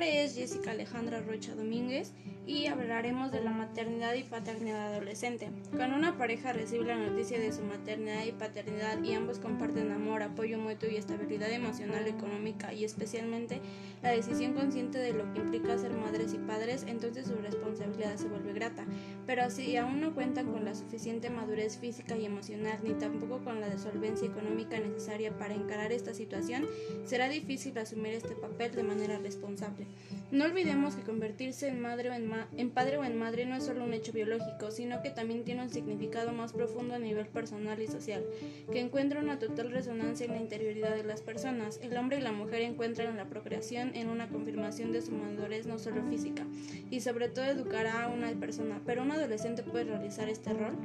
nombre es Jessica Alejandra Rocha Domínguez y hablaremos de la maternidad y paternidad adolescente. Cuando una pareja recibe la noticia de su maternidad y paternidad y ambos comparten amor, apoyo mutuo y estabilidad emocional, económica y especialmente la decisión consciente de lo que implica ser madres y padres, entonces su responsabilidad se vuelve grata. Pero si aún no cuentan con la suficiente madurez física y emocional ni tampoco con la solvencia económica necesaria para encarar esta situación, será difícil asumir este papel de manera responsable. No olvidemos que convertirse en madre o en, en padre o en madre no es solo un hecho biológico, sino que también tiene un significado más profundo a nivel personal y social, que encuentra una total resonancia en la interioridad de las personas. El hombre y la mujer encuentran en la procreación en una confirmación de su madurez no solo física, y sobre todo educará a una persona, pero un adolescente puede realizar este rol.